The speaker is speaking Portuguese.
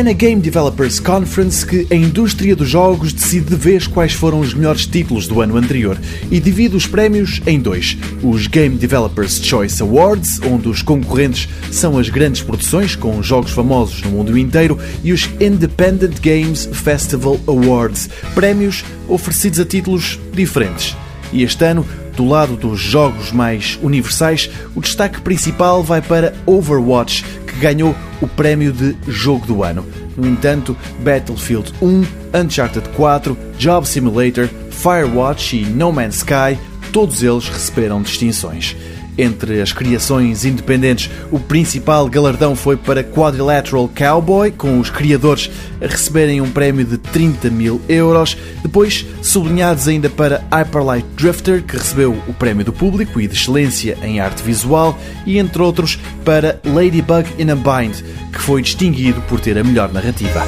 É na Game Developers Conference que a indústria dos jogos decide de vez quais foram os melhores títulos do ano anterior e divide os prémios em dois: os Game Developers Choice Awards, onde os concorrentes são as grandes produções com jogos famosos no mundo inteiro, e os Independent Games Festival Awards, prémios oferecidos a títulos diferentes. E este ano, do lado dos jogos mais universais, o destaque principal vai para Overwatch, ganhou o prémio de Jogo do Ano. No entanto, Battlefield 1, Uncharted 4, Job Simulator, Firewatch e No Man's Sky, todos eles receberam distinções. Entre as criações independentes, o principal galardão foi para Quadrilateral Cowboy, com os criadores a receberem um prémio de 30 mil euros. Depois, sublinhados ainda para Hyperlight Drifter, que recebeu o prémio do público e de excelência em arte visual, e entre outros para Ladybug in a Bind, que foi distinguido por ter a melhor narrativa.